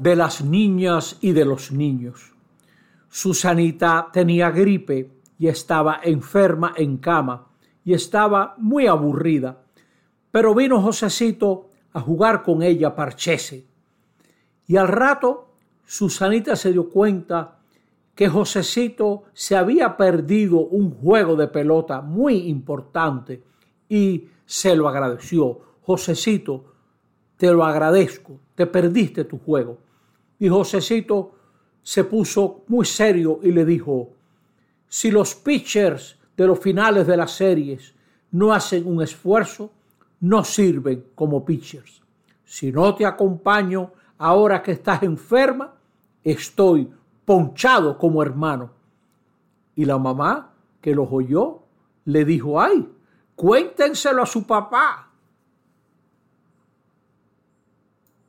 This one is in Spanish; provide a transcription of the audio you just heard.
de las niñas y de los niños. Susanita tenía gripe y estaba enferma en cama y estaba muy aburrida. Pero vino Josecito a jugar con ella parchese. Y al rato Susanita se dio cuenta que Josecito se había perdido un juego de pelota muy importante y se lo agradeció. Josecito, te lo agradezco, te perdiste tu juego. Y Josecito se puso muy serio y le dijo, si los pitchers de los finales de las series no hacen un esfuerzo, no sirven como pitchers. Si no te acompaño ahora que estás enferma, estoy ponchado como hermano. Y la mamá, que los oyó, le dijo, ay, cuéntenselo a su papá,